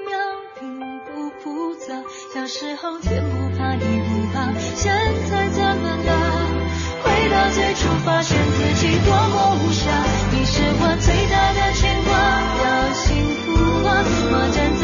秒，小时候天不怕地不怕，现在怎么了？回到最初，发现自己多么无暇。你是我最大的牵挂，要幸福啊！我站在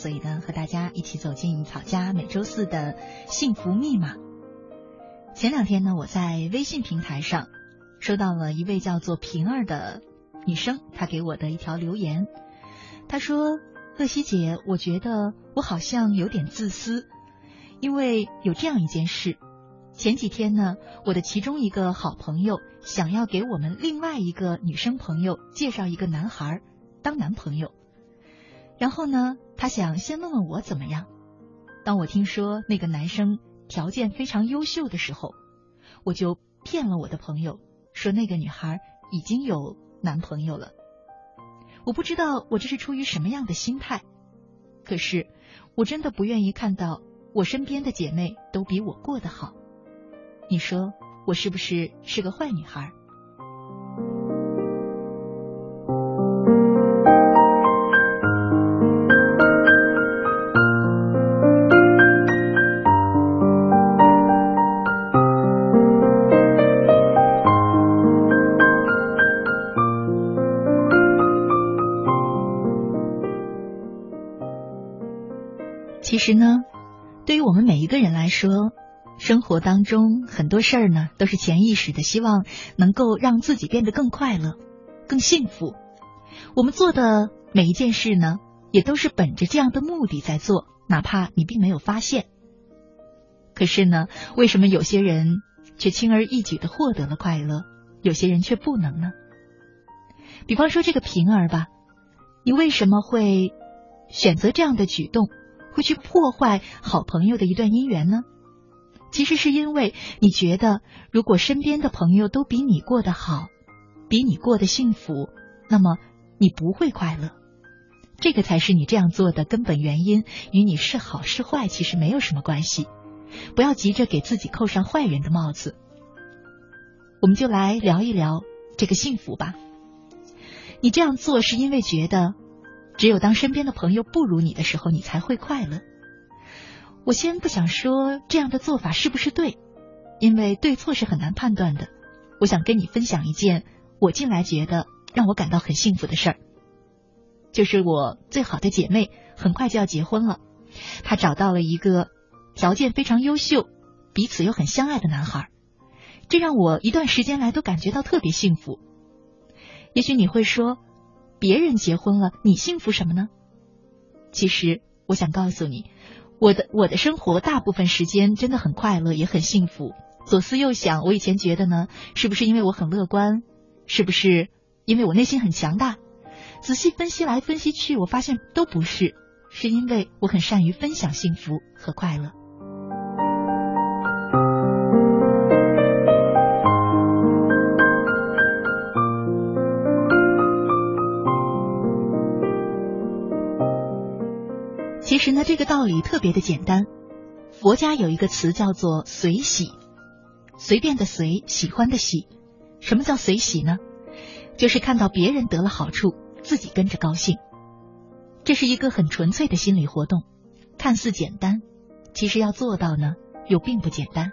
所以呢和大家一起走进草家每周四的幸福密码。前两天呢，我在微信平台上收到了一位叫做平儿的女生，她给我的一条留言，她说：“乐西姐，我觉得我好像有点自私，因为有这样一件事。”前几天呢，我的其中一个好朋友想要给我们另外一个女生朋友介绍一个男孩当男朋友，然后呢，他想先问问我怎么样。当我听说那个男生条件非常优秀的时候，我就骗了我的朋友，说那个女孩已经有男朋友了。我不知道我这是出于什么样的心态，可是我真的不愿意看到我身边的姐妹都比我过得好。你说我是不是是个坏女孩？其实呢，对于我们每一个人来说，生活当中很多事儿呢，都是潜意识的，希望能够让自己变得更快乐、更幸福。我们做的每一件事呢，也都是本着这样的目的在做，哪怕你并没有发现。可是呢，为什么有些人却轻而易举的获得了快乐，有些人却不能呢？比方说这个平儿吧，你为什么会选择这样的举动，会去破坏好朋友的一段姻缘呢？其实是因为你觉得，如果身边的朋友都比你过得好，比你过得幸福，那么你不会快乐。这个才是你这样做的根本原因，与你是好是坏其实没有什么关系。不要急着给自己扣上坏人的帽子。我们就来聊一聊这个幸福吧。你这样做是因为觉得，只有当身边的朋友不如你的时候，你才会快乐。我先不想说这样的做法是不是对，因为对错是很难判断的。我想跟你分享一件我近来觉得让我感到很幸福的事儿。就是我最好的姐妹很快就要结婚了，她找到了一个条件非常优秀、彼此又很相爱的男孩，这让我一段时间来都感觉到特别幸福。也许你会说，别人结婚了，你幸福什么呢？其实我想告诉你，我的我的生活大部分时间真的很快乐，也很幸福。左思右想，我以前觉得呢，是不是因为我很乐观？是不是因为我内心很强大？仔细分析来分析去，我发现都不是，是因为我很善于分享幸福和快乐。其实呢，这个道理特别的简单。佛家有一个词叫做“随喜”，随便的随，喜欢的喜。什么叫随喜呢？就是看到别人得了好处。自己跟着高兴，这是一个很纯粹的心理活动，看似简单，其实要做到呢又并不简单。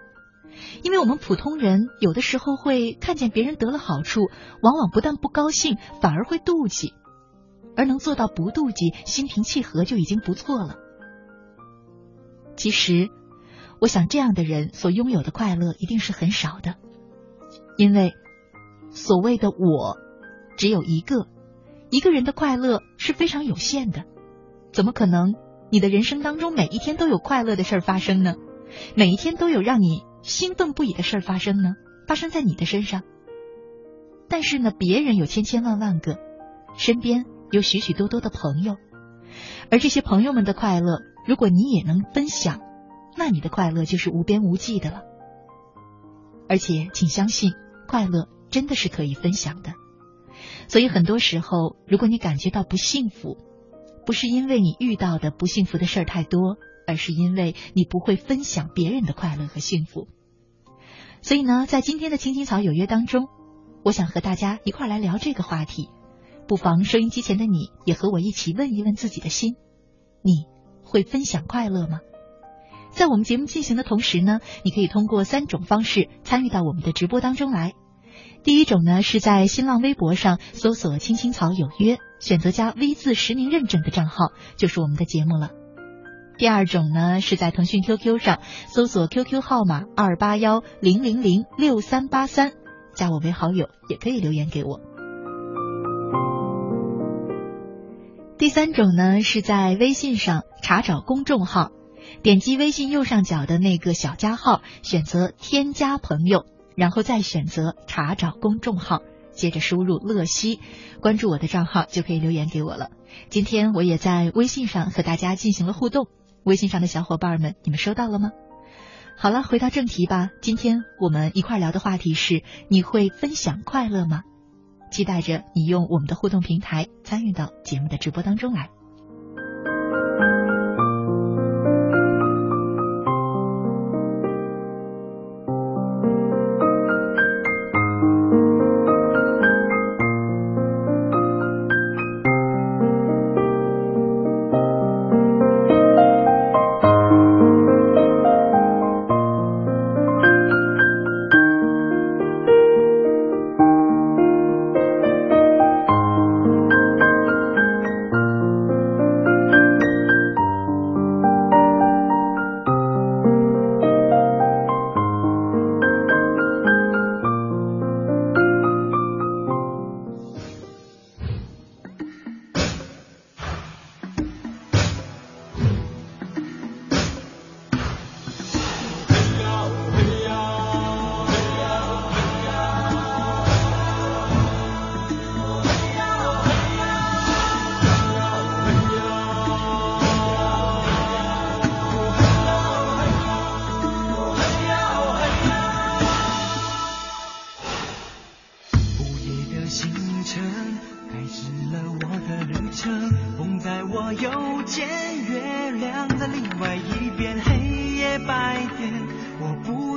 因为我们普通人有的时候会看见别人得了好处，往往不但不高兴，反而会妒忌，而能做到不妒忌、心平气和就已经不错了。其实，我想这样的人所拥有的快乐一定是很少的，因为所谓的我只有一个。一个人的快乐是非常有限的，怎么可能你的人生当中每一天都有快乐的事儿发生呢？每一天都有让你兴奋不已的事儿发生呢？发生在你的身上。但是呢，别人有千千万万个，身边有许许多多的朋友，而这些朋友们的快乐，如果你也能分享，那你的快乐就是无边无际的了。而且，请相信，快乐真的是可以分享的。所以很多时候，如果你感觉到不幸福，不是因为你遇到的不幸福的事儿太多，而是因为你不会分享别人的快乐和幸福。所以呢，在今天的青青草有约当中，我想和大家一块来聊这个话题。不妨收音机前的你也和我一起问一问自己的心：你会分享快乐吗？在我们节目进行的同时呢，你可以通过三种方式参与到我们的直播当中来。第一种呢，是在新浪微博上搜索“青青草有约”，选择加 V 字实名认证的账号，就是我们的节目了。第二种呢，是在腾讯 QQ 上搜索 QQ 号码二八幺零零零六三八三，加我为好友，也可以留言给我。第三种呢，是在微信上查找公众号，点击微信右上角的那个小加号，选择添加朋友。然后再选择查找公众号，接着输入“乐西”，关注我的账号就可以留言给我了。今天我也在微信上和大家进行了互动，微信上的小伙伴们，你们收到了吗？好了，回到正题吧。今天我们一块聊的话题是：你会分享快乐吗？期待着你用我们的互动平台参与到节目的直播当中来。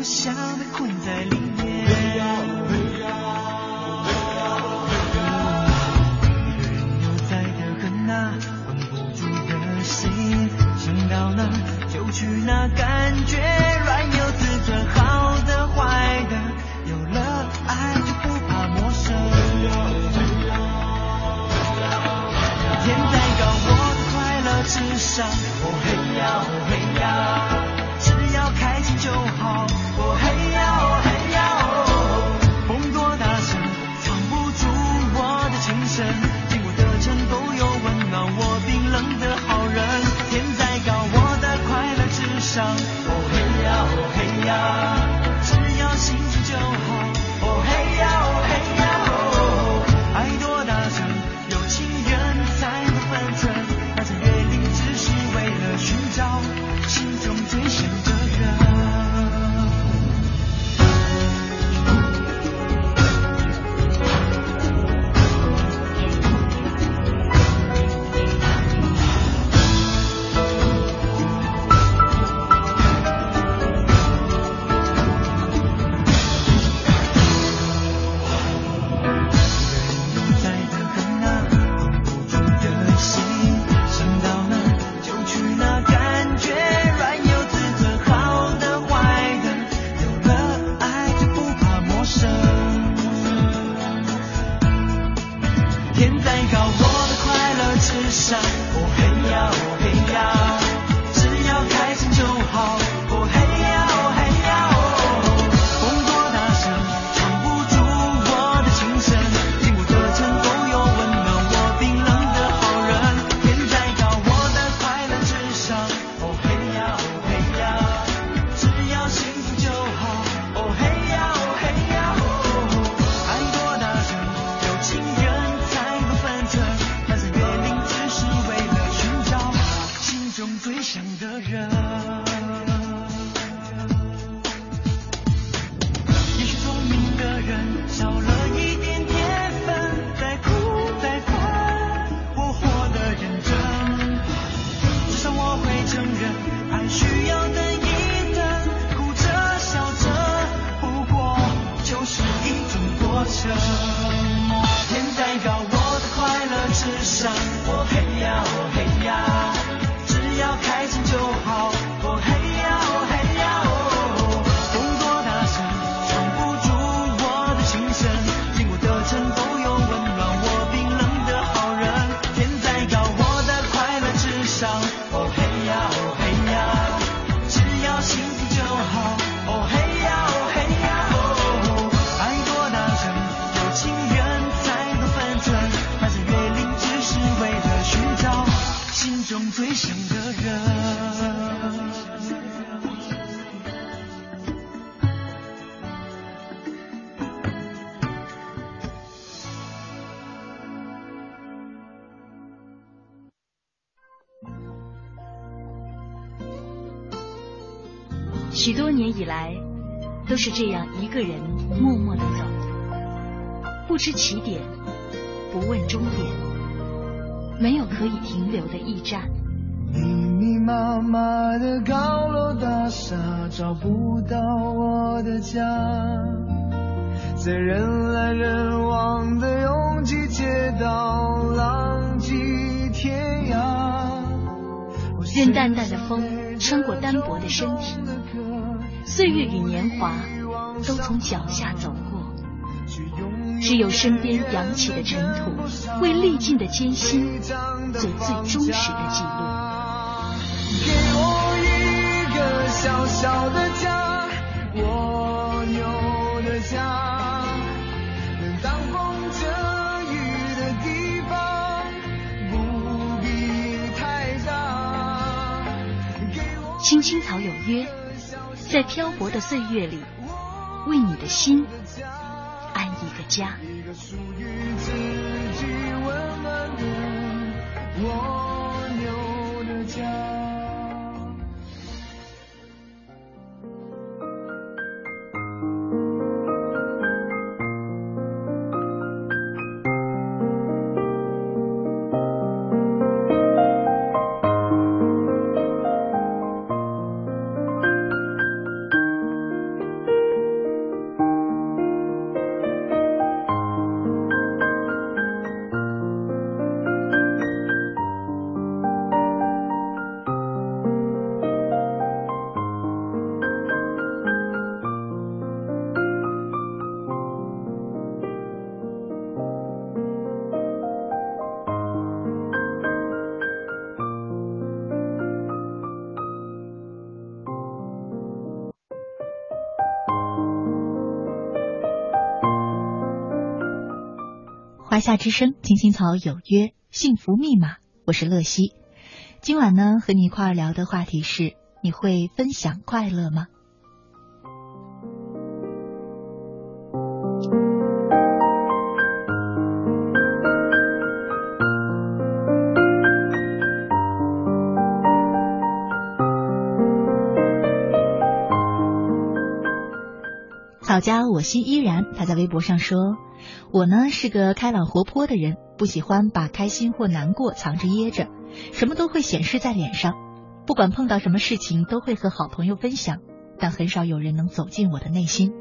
不想被困在里面一个人悠哉的很呐不住的心心到了就去那感觉乱有自尊好的坏的有了爱就不怕陌生。天再高我的快乐至上许多年以来都是这样一个人默默的走不知起点不问终点没有可以停留的驿站。密密麻麻的高楼大厦找不到我的家。在人来人往的拥挤街道浪迹天涯。任淡淡的风穿过单薄的身体，岁月与年华都从脚下走过，只有身边扬起的尘土，为历尽的艰辛做最忠实的记录。给我一个小小的家，我有的家。青青草有约在漂泊的岁月里为你的心安一个家。一个属于自己温暖的我华夏之声，青青草有约，幸福密码，我是乐西。今晚呢，和你一块儿聊的话题是：你会分享快乐吗？家我心依然，他在微博上说：“我呢是个开朗活泼的人，不喜欢把开心或难过藏着掖着，什么都会显示在脸上。不管碰到什么事情，都会和好朋友分享，但很少有人能走进我的内心。”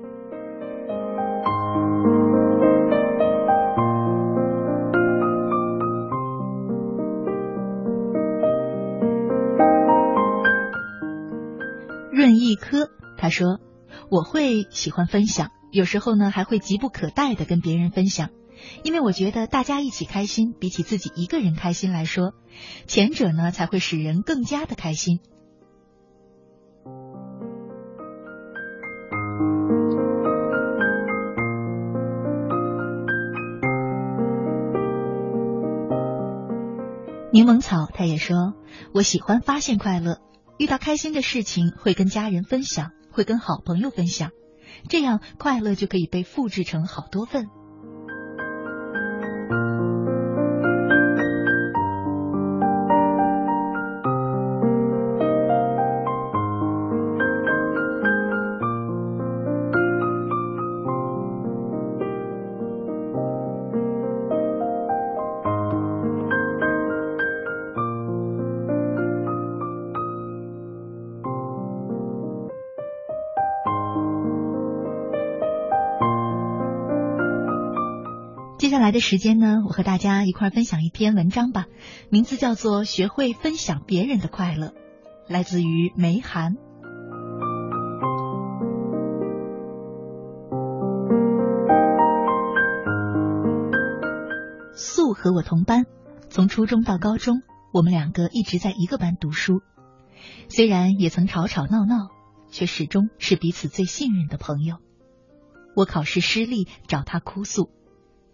润一科他说。我会喜欢分享，有时候呢还会急不可待的跟别人分享，因为我觉得大家一起开心，比起自己一个人开心来说，前者呢才会使人更加的开心。柠檬草他也说，我喜欢发现快乐，遇到开心的事情会跟家人分享。会跟好朋友分享，这样快乐就可以被复制成好多份。的时间呢，我和大家一块分享一篇文章吧，名字叫做《学会分享别人的快乐》，来自于梅寒。素和我同班，从初中到高中，我们两个一直在一个班读书，虽然也曾吵吵闹闹，却始终是彼此最信任的朋友。我考试失利，找他哭诉。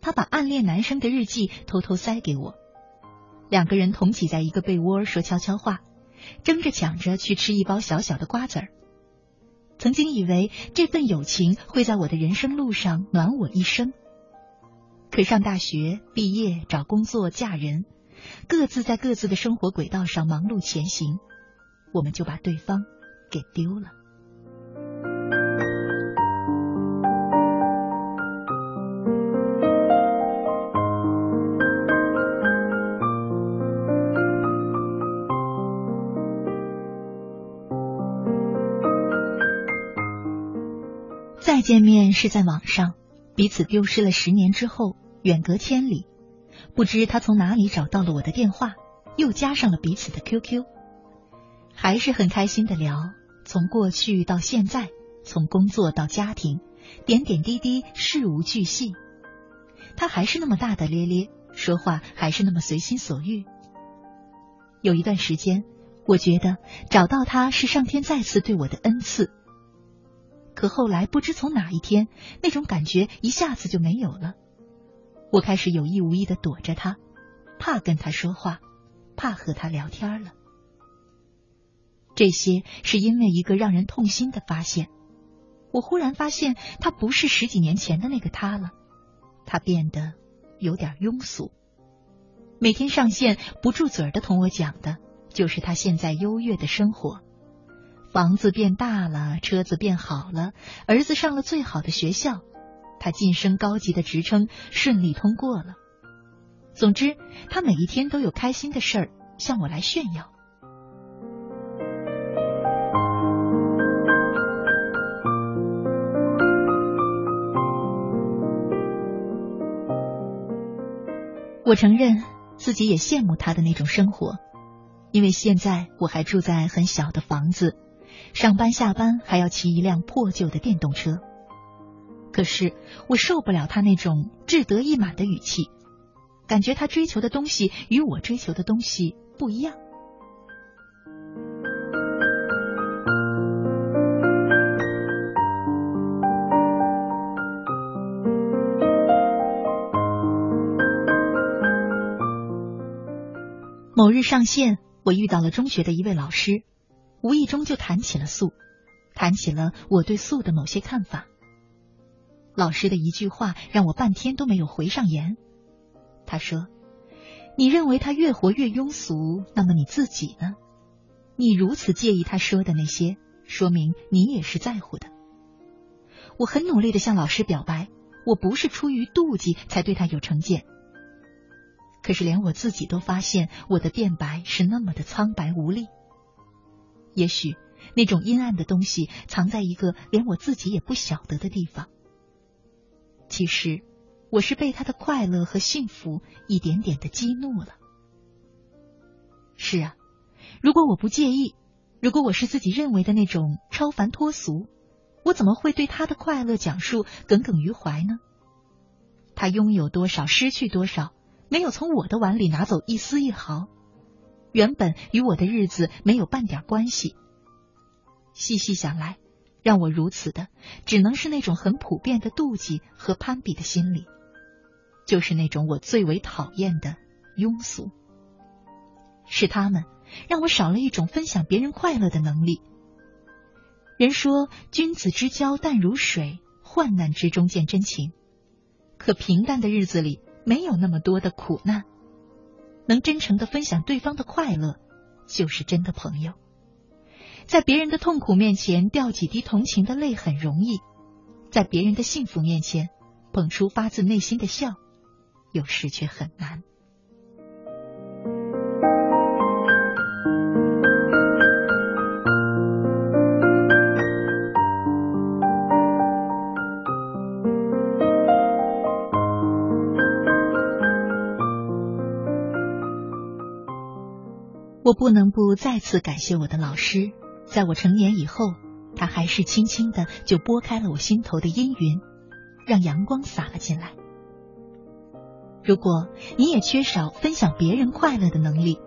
他把暗恋男生的日记偷偷塞给我，两个人同挤在一个被窝说悄悄话，争着抢着去吃一包小小的瓜子儿。曾经以为这份友情会在我的人生路上暖我一生，可上大学、毕业、找工作、嫁人，各自在各自的生活轨道上忙碌前行，我们就把对方给丢了。再见面是在网上，彼此丢失了十年之后，远隔千里，不知他从哪里找到了我的电话，又加上了彼此的 QQ，还是很开心的聊，从过去到现在，从工作到家庭，点点滴滴事无巨细，他还是那么大大咧咧，说话还是那么随心所欲。有一段时间，我觉得找到他是上天再次对我的恩赐。可后来不知从哪一天，那种感觉一下子就没有了。我开始有意无意的躲着他，怕跟他说话，怕和他聊天了。这些是因为一个让人痛心的发现：我忽然发现他不是十几年前的那个他了，他变得有点庸俗。每天上线不住嘴的同我讲的，就是他现在优越的生活。房子变大了，车子变好了，儿子上了最好的学校，他晋升高级的职称顺利通过了。总之，他每一天都有开心的事儿向我来炫耀。我承认自己也羡慕他的那种生活，因为现在我还住在很小的房子。上班下班还要骑一辆破旧的电动车。可是我受不了他那种志得意满的语气。感觉他追求的东西与我追求的东西不一样。某日上线我遇到了中学的一位老师。无意中就谈起了素，谈起了我对素的某些看法。老师的一句话让我半天都没有回上言。他说：“你认为他越活越庸俗，那么你自己呢？你如此介意他说的那些，说明你也是在乎的。”我很努力的向老师表白，我不是出于妒忌才对他有成见。可是连我自己都发现，我的辩白是那么的苍白无力。也许那种阴暗的东西藏在一个连我自己也不晓得的地方。其实，我是被他的快乐和幸福一点点的激怒了。是啊，如果我不介意，如果我是自己认为的那种超凡脱俗。我怎么会对他的快乐讲述耿耿于怀呢？他拥有多少，失去多少，没有从我的碗里拿走一丝一毫，原本与我的日子没有半点关系。细细想来，让我如此的，只能是那种很普遍的妒忌和攀比的心理，就是那种我最为讨厌的庸俗。是他们让我少了一种分享别人快乐的能力。人说君子之交淡如水，患难之中见真情。可平淡的日子里没有那么多的苦难，能真诚的分享对方的快乐，就是真的朋友。在别人的痛苦面前掉几滴同情的泪很容易，在别人的幸福面前捧出发自内心的笑，有时却很难。我不能不再次感谢我的老师，在我成年以后，他还是轻轻的就拨开了我心头的阴云，让阳光洒了进来。如果你也缺少分享别人快乐的能力，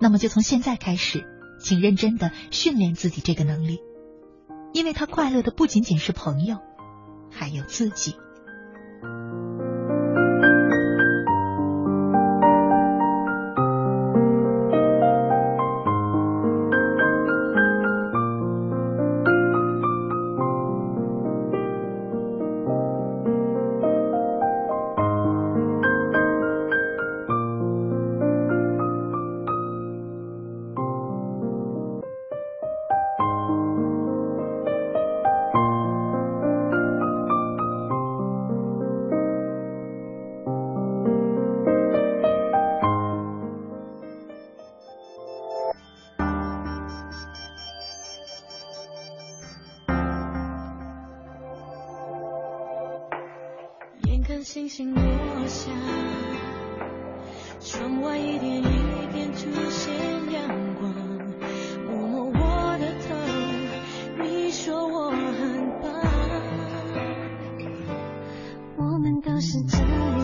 那么就从现在开始，请认真的训练自己这个能力，因为他快乐的不仅仅是朋友，还有自己。们都是这样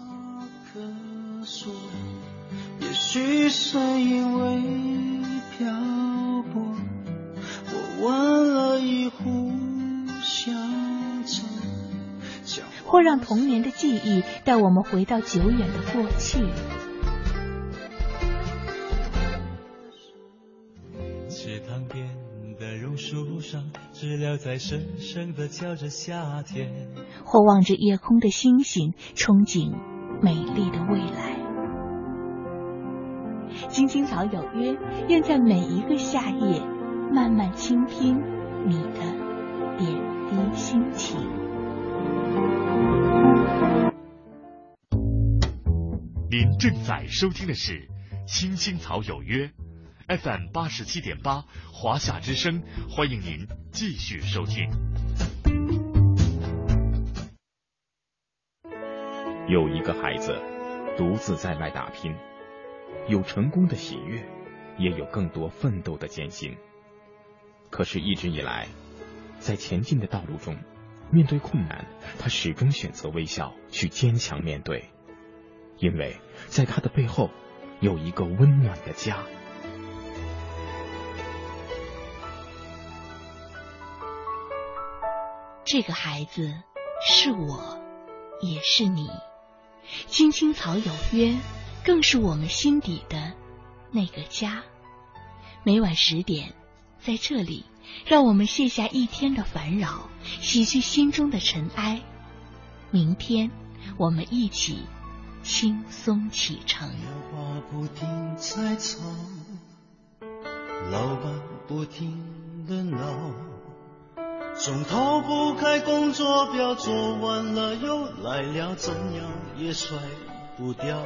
许是因为漂泊，我问了一壶香酒，或让童年的记忆带我们回到久远的过去。池塘边的榕树上，知了在声声的叫着夏天。或望着夜空的星星，憧憬美丽的未来。青青草有约，愿在每一个夏夜，慢慢倾听你的点滴心情。您正在收听的是《青青草有约》FM 八十七点八，华夏之声，欢迎您继续收听。有一个孩子独自在外打拼。有成功的喜悦，也有更多奋斗的艰辛。可是，一直以来，在前进的道路中，面对困难，他始终选择微笑，去坚强面对，因为在他的背后有一个温暖的家。这个孩子是我，也是你。青青草有约。更是我们心底的那个家。每晚十点，在这里，让我们卸下一天的烦扰，洗去心中的尘埃。明天，我们一起轻松启程。话不停在吵，老板不停的闹，总逃不开工作表，做完了又来了，怎样也甩不掉。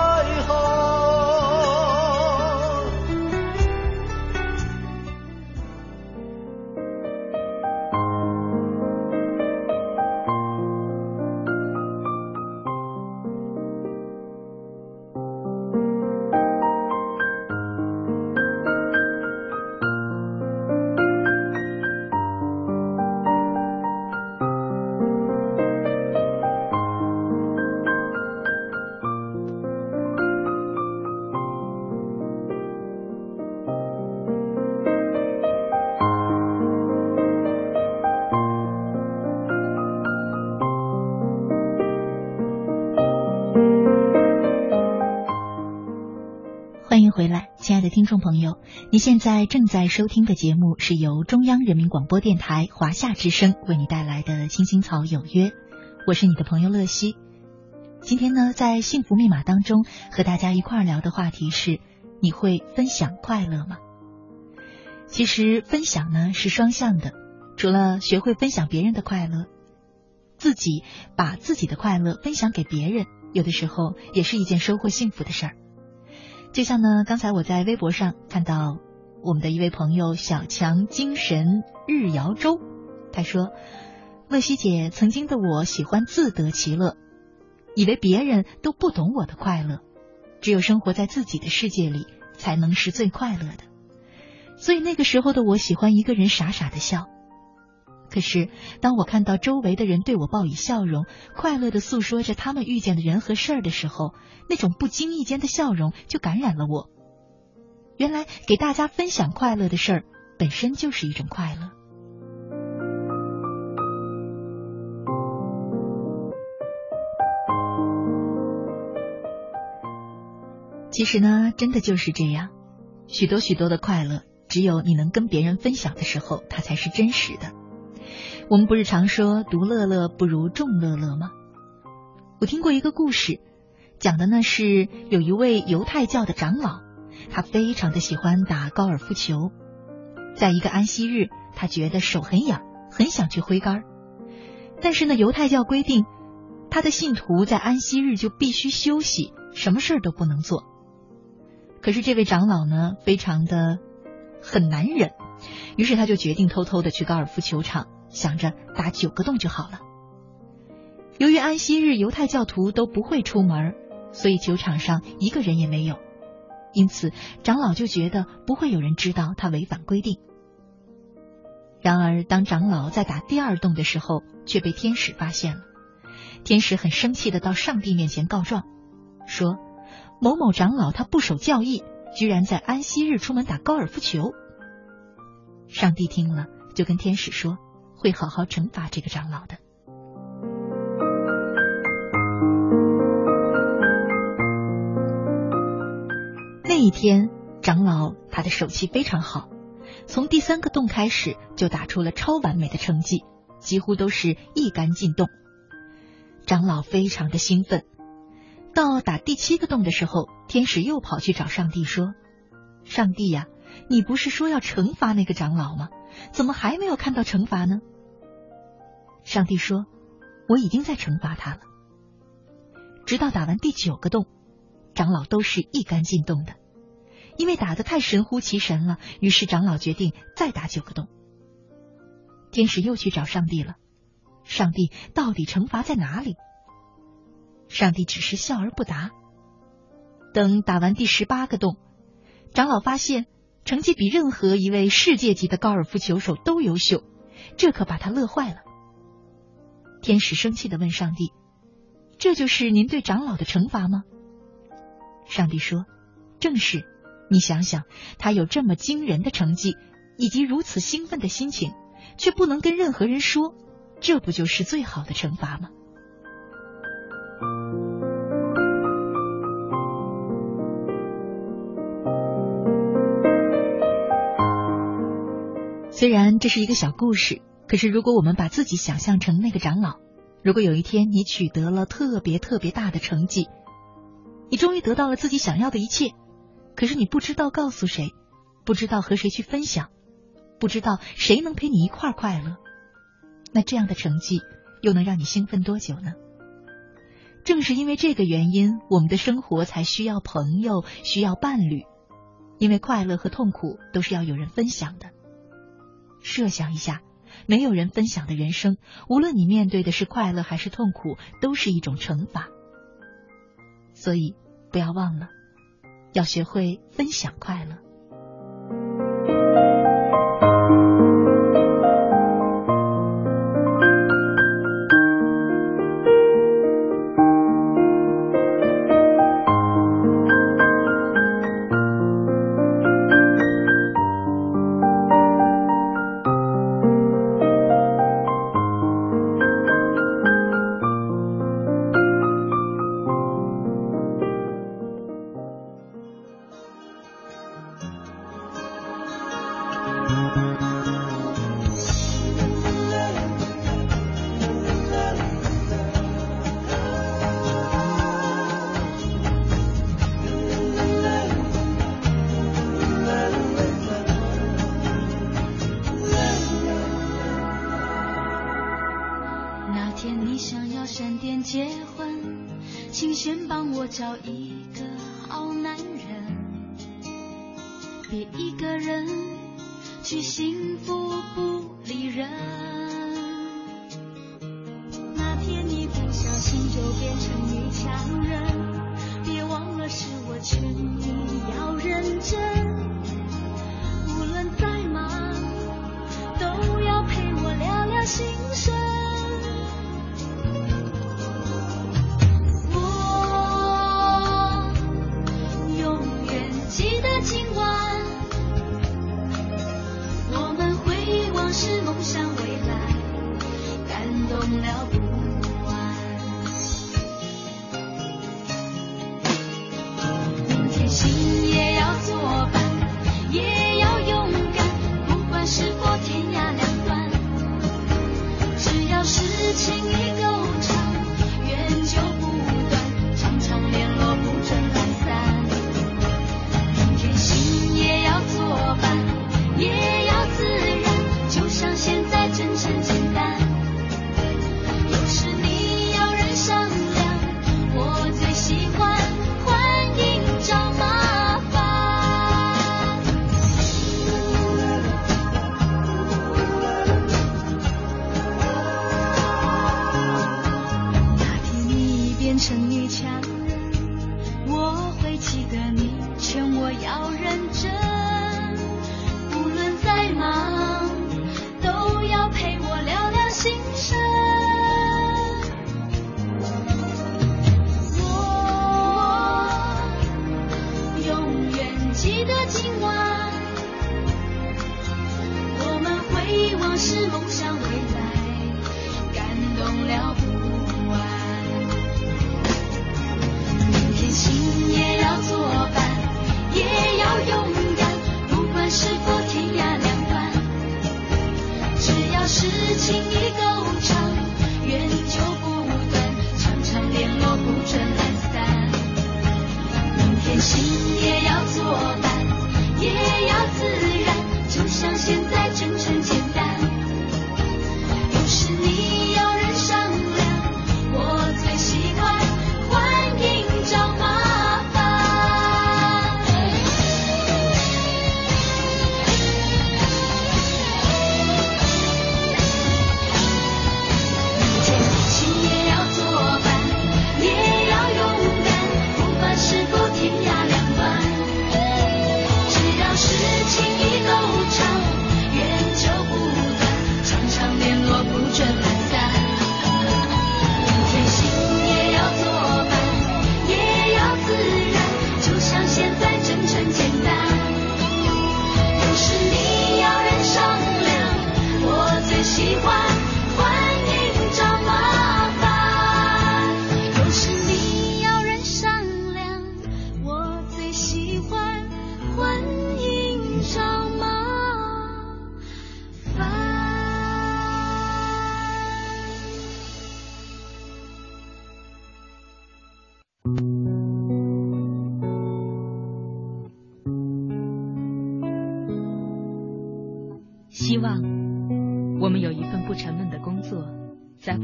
现在正在收听的节目是由中央人民广播电台华夏之声为你带来的《青青草有约》，我是你的朋友乐西。今天呢，在幸福密码当中和大家一块儿聊的话题是：你会分享快乐吗？其实分享呢是双向的，除了学会分享别人的快乐，自己把自己的快乐分享给别人，有的时候也是一件收获幸福的事儿。就像呢，刚才我在微博上看到我们的一位朋友小强精神日摇舟，他说：“乐西姐，曾经的我喜欢自得其乐。”以为别人都不懂我的快乐，只有生活在自己的世界里才能是最快乐的。所以那个时候的我喜欢一个人傻傻的笑。可是当我看到周围的人对我报以笑容，快乐的诉说着他们遇见的人和事儿的时候，那种不经意间的笑容就感染了我。原来给大家分享快乐的事儿本身就是一种快乐。其实呢，真的就是这样，许多许多的快乐，只有你能跟别人分享的时候，它才是真实的。我们不是常说“独乐乐不如众乐乐”吗？我听过一个故事，讲的呢是有一位犹太教的长老，他非常的喜欢打高尔夫球，在一个安息日，他觉得手很痒，很想去挥杆但是呢，犹太教规定，他的信徒在安息日就必须休息，什么事儿都不能做。可是这位长老呢，非常的很难忍，于是他就决定偷偷的去高尔夫球场，想着打九个洞就好了。由于安息日犹太教徒都不会出门，所以球场上一个人也没有，因此长老就觉得不会有人知道他违反规定。然而，当长老在打第二洞的时候，却被天使发现了。天使很生气的到上帝面前告状，说。某某长老他不守教义，居然在安息日出门打高尔夫球。上帝听了，就跟天使说，会好好惩罚这个长老的。那一天，长老他的手气非常好，从第三个洞开始就打出了超完美的成绩，几乎都是一杆进洞。长老非常的兴奋。到打第七个洞的时候，天使又跑去找上帝说：“上帝呀，你不是说要惩罚那个长老吗？怎么还没有看到惩罚呢？”上帝说：“我已经在惩罚他了。”直到打完第九个洞，长老都是一杆进洞的，因为打的太神乎其神了。于是长老决定再打九个洞。天使又去找上帝了：“上帝到底惩罚在哪里？”上帝只是笑而不答。等打完第十八个洞，长老发现成绩比任何一位世界级的高尔夫球手都优秀，这可把他乐坏了。天使生气的问上帝：“这就是您对长老的惩罚吗？”上帝说：“正是。你想想，他有这么惊人的成绩，以及如此兴奋的心情，却不能跟任何人说，这不就是最好的惩罚吗？”虽然这是一个小故事，可是如果我们把自己想象成那个长老，如果有一天你取得了特别特别大的成绩，你终于得到了自己想要的一切，可是你不知道告诉谁，不知道和谁去分享，不知道谁能陪你一块快乐，那这样的成绩又能让你兴奋多久呢？正是因为这个原因，我们的生活才需要朋友，需要伴侣，因为快乐和痛苦都是要有人分享的。设想一下，没有人分享的人生，无论你面对的是快乐还是痛苦，都是一种惩罚。所以，不要忘了，要学会分享快乐。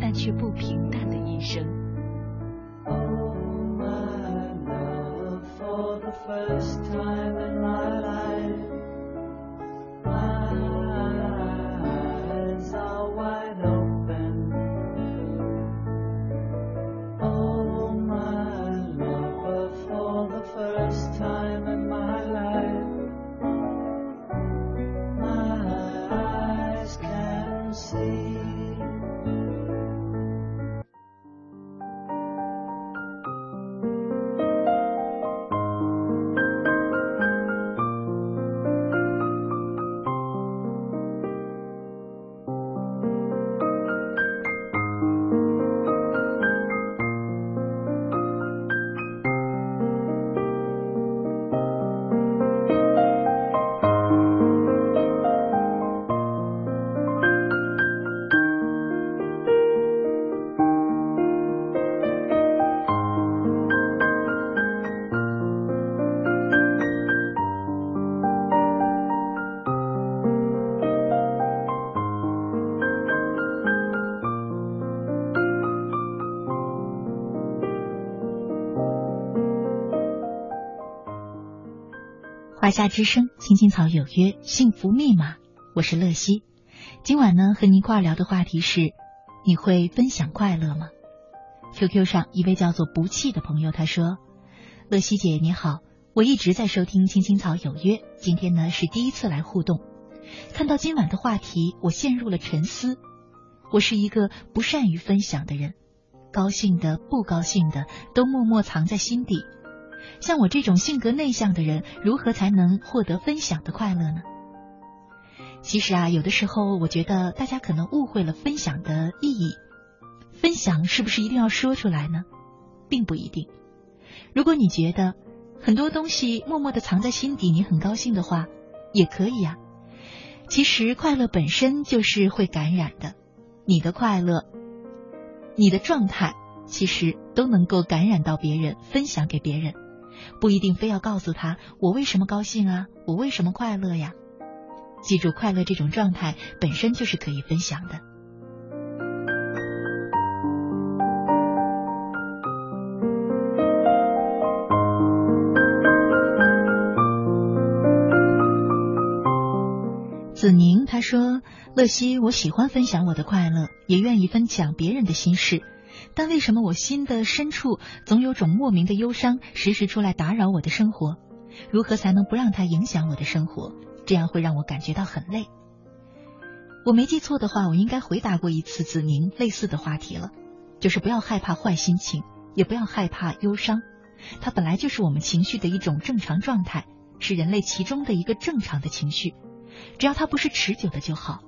但却不平淡的一生 oh my love for the first time 华夏之声，青青草有约，幸福密码，我是乐西。今晚呢，和您一块聊的话题是：你会分享快乐吗？QQ 上一位叫做不弃的朋友他说：“乐西姐你好，我一直在收听青青草有约，今天呢是第一次来互动。看到今晚的话题，我陷入了沉思。我是一个不善于分享的人，高兴的、不高兴的都默默藏在心底。像我这种性格内向的人，如何才能获得分享的快乐呢？其实啊，有的时候我觉得大家可能误会了分享的意义。分享是不是一定要说出来呢？并不一定。如果你觉得很多东西默默的藏在心底，你很高兴的话，也可以呀。其实快乐本身就是会感染的，你的快乐，你的状态，其实都能够感染到别人，分享给别人。不一定非要告诉他我为什么高兴啊，我为什么快乐呀？记住，快乐这种状态本身就是可以分享的。子宁他说：“乐西，我喜欢分享我的快乐，也愿意分享别人的心事。”但为什么我心的深处总有种莫名的忧伤，时时出来打扰我的生活？如何才能不让它影响我的生活？这样会让我感觉到很累。我没记错的话，我应该回答过一次子宁类似的话题了，就是不要害怕坏心情，也不要害怕忧伤，它本来就是我们情绪的一种正常状态，是人类其中的一个正常的情绪，只要它不是持久的就好。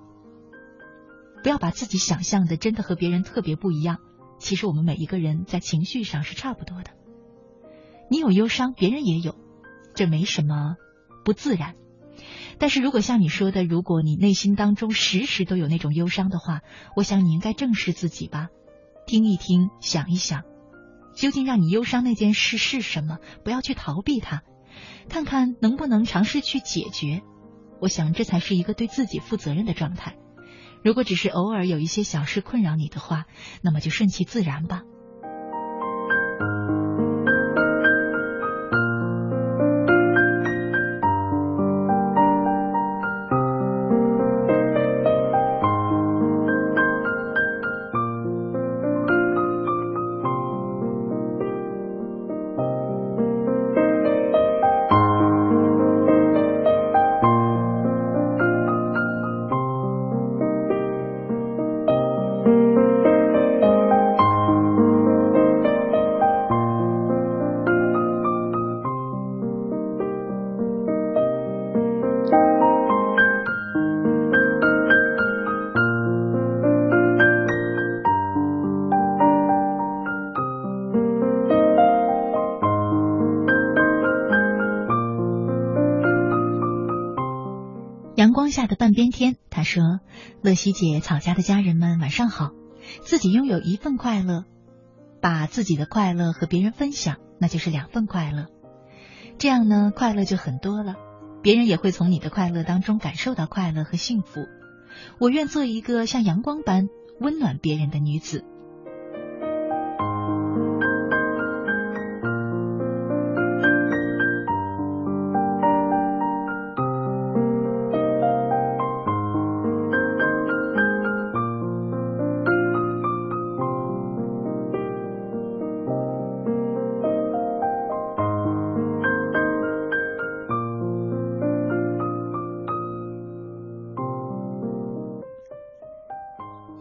不要把自己想象的真的和别人特别不一样。其实我们每一个人在情绪上是差不多的，你有忧伤，别人也有，这没什么不自然。但是如果像你说的，如果你内心当中时时都有那种忧伤的话，我想你应该正视自己吧，听一听，想一想，究竟让你忧伤那件事是什么？不要去逃避它，看看能不能尝试去解决。我想这才是一个对自己负责任的状态。如果只是偶尔有一些小事困扰你的话，那么就顺其自然吧。乐西姐，草家的家人们晚上好。自己拥有一份快乐，把自己的快乐和别人分享，那就是两份快乐。这样呢，快乐就很多了，别人也会从你的快乐当中感受到快乐和幸福。我愿做一个像阳光般温暖别人的女子。”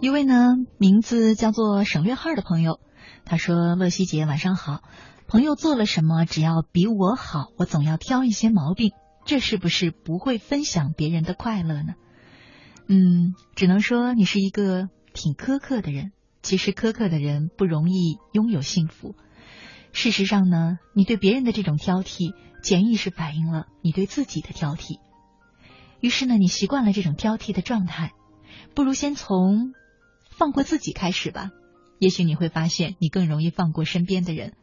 一位呢名字叫做省略号的朋友，他说：“乐西姐晚上好，朋友做了什么，只要比我好，我总要挑一些毛病，这是不是不会分享别人的快乐呢？”嗯，只能说你是一个挺苛刻的人。其实苛刻的人不容易拥有幸福。事实上呢，你对别人的这种挑剔，潜意识反映了你对自己的挑剔。于是呢，你习惯了这种挑剔的状态，不如先从。放过自己开始吧，也许你会发现你更容易放过身边的人，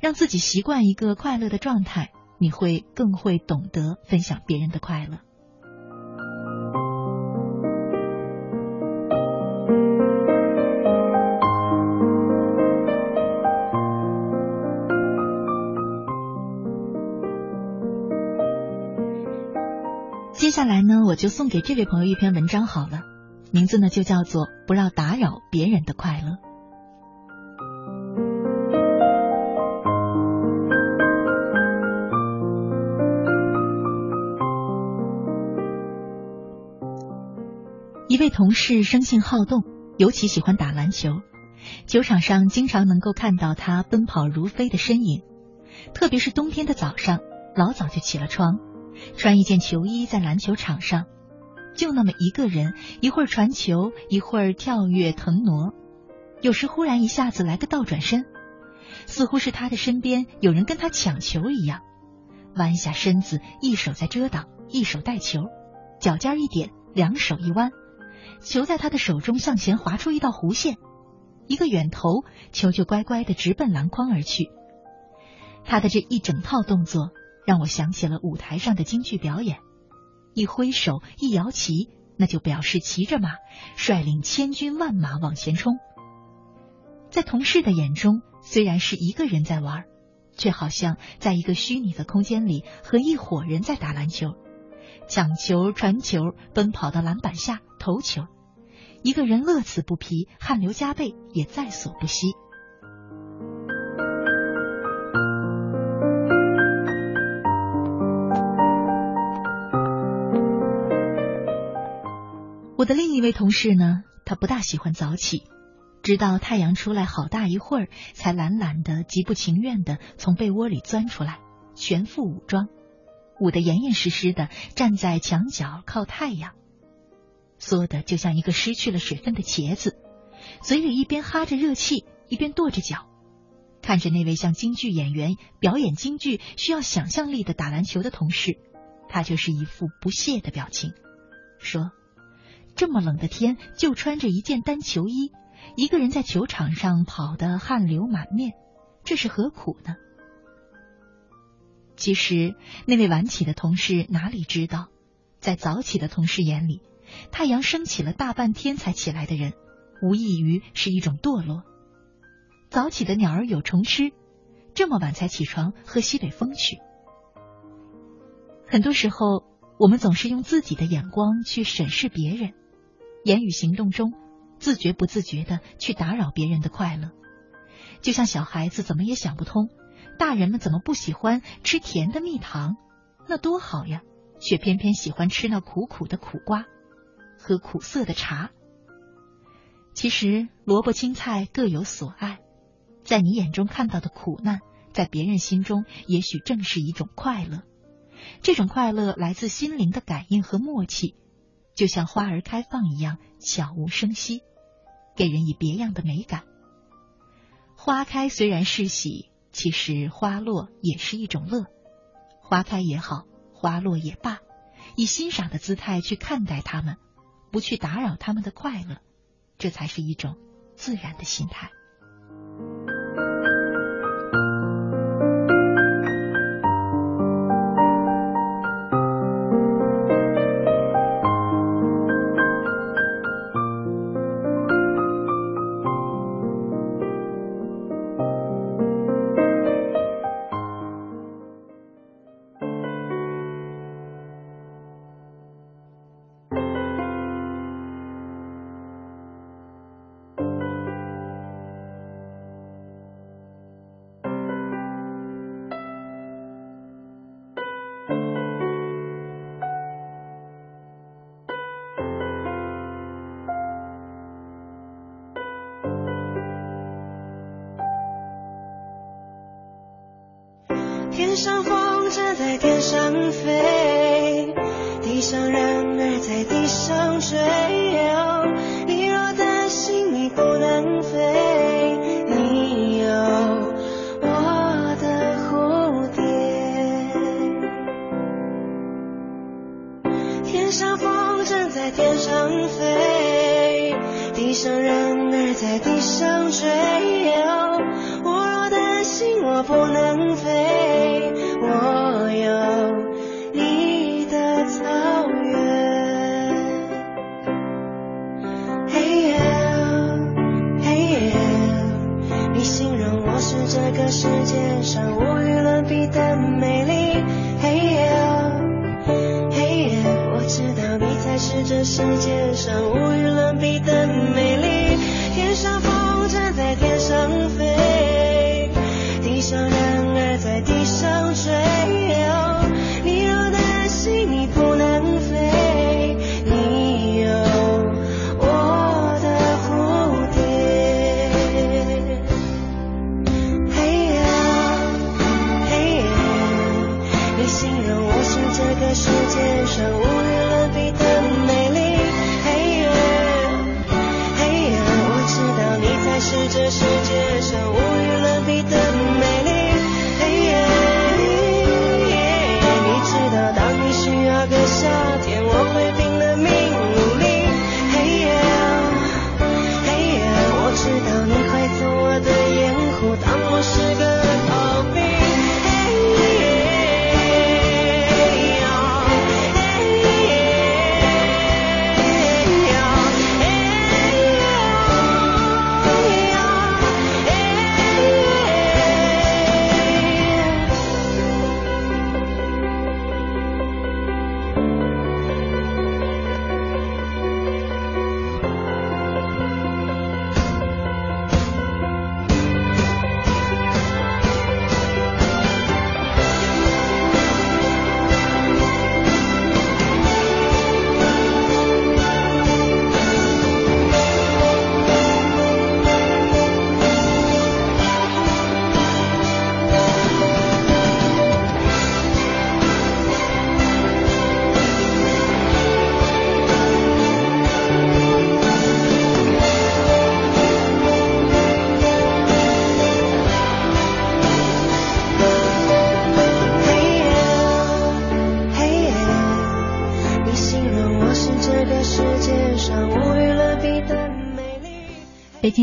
让自己习惯一个快乐的状态，你会更会懂得分享别人的快乐。接下来呢，我就送给这位朋友一篇文章好了，名字呢就叫做《不要打扰别人的快乐》。一位同事生性好动，尤其喜欢打篮球，球场上经常能够看到他奔跑如飞的身影。特别是冬天的早上，老早就起了床，穿一件球衣在篮球场上，就那么一个人，一会儿传球，一会儿跳跃腾挪，有时忽然一下子来个倒转身，似乎是他的身边有人跟他抢球一样，弯下身子，一手在遮挡，一手带球，脚尖一点，两手一弯。球在他的手中向前划出一道弧线，一个远投，球就乖乖的直奔篮筐而去。他的这一整套动作让我想起了舞台上的京剧表演，一挥手，一摇旗，那就表示骑着马，率领千军万马往前冲。在同事的眼中，虽然是一个人在玩，却好像在一个虚拟的空间里和一伙人在打篮球。抢球、传球、奔跑到篮板下投球，一个人乐此不疲，汗流浃背也在所不惜。我的另一位同事呢，他不大喜欢早起，直到太阳出来好大一会儿，才懒懒的、极不情愿的从被窝里钻出来，全副武装。捂得严严实实的，站在墙角靠太阳，缩的就像一个失去了水分的茄子，嘴里一边哈着热气，一边跺着脚，看着那位像京剧演员表演京剧需要想象力的打篮球的同事，他就是一副不屑的表情，说：“这么冷的天，就穿着一件单球衣，一个人在球场上跑得汗流满面，这是何苦呢？”其实，那位晚起的同事哪里知道，在早起的同事眼里，太阳升起了大半天才起来的人，无异于是一种堕落。早起的鸟儿有虫吃，这么晚才起床喝西北风去。很多时候，我们总是用自己的眼光去审视别人，言语行动中，自觉不自觉的去打扰别人的快乐，就像小孩子怎么也想不通。大人们怎么不喜欢吃甜的蜜糖？那多好呀！却偏偏喜欢吃那苦苦的苦瓜，喝苦涩的茶。其实萝卜青菜各有所爱，在你眼中看到的苦难，在别人心中也许正是一种快乐。这种快乐来自心灵的感应和默契，就像花儿开放一样，悄无声息，给人以别样的美感。花开虽然是喜。其实花落也是一种乐，花开也好，花落也罢，以欣赏的姿态去看待它们，不去打扰他们的快乐，这才是一种自然的心态。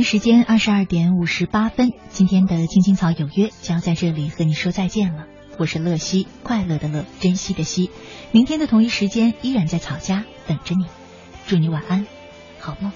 时间二十二点五十八分，今天的《青青草有约》将要在这里和你说再见了。我是乐西，快乐的乐，珍惜的惜。明天的同一时间，依然在草家等着你。祝你晚安，好梦。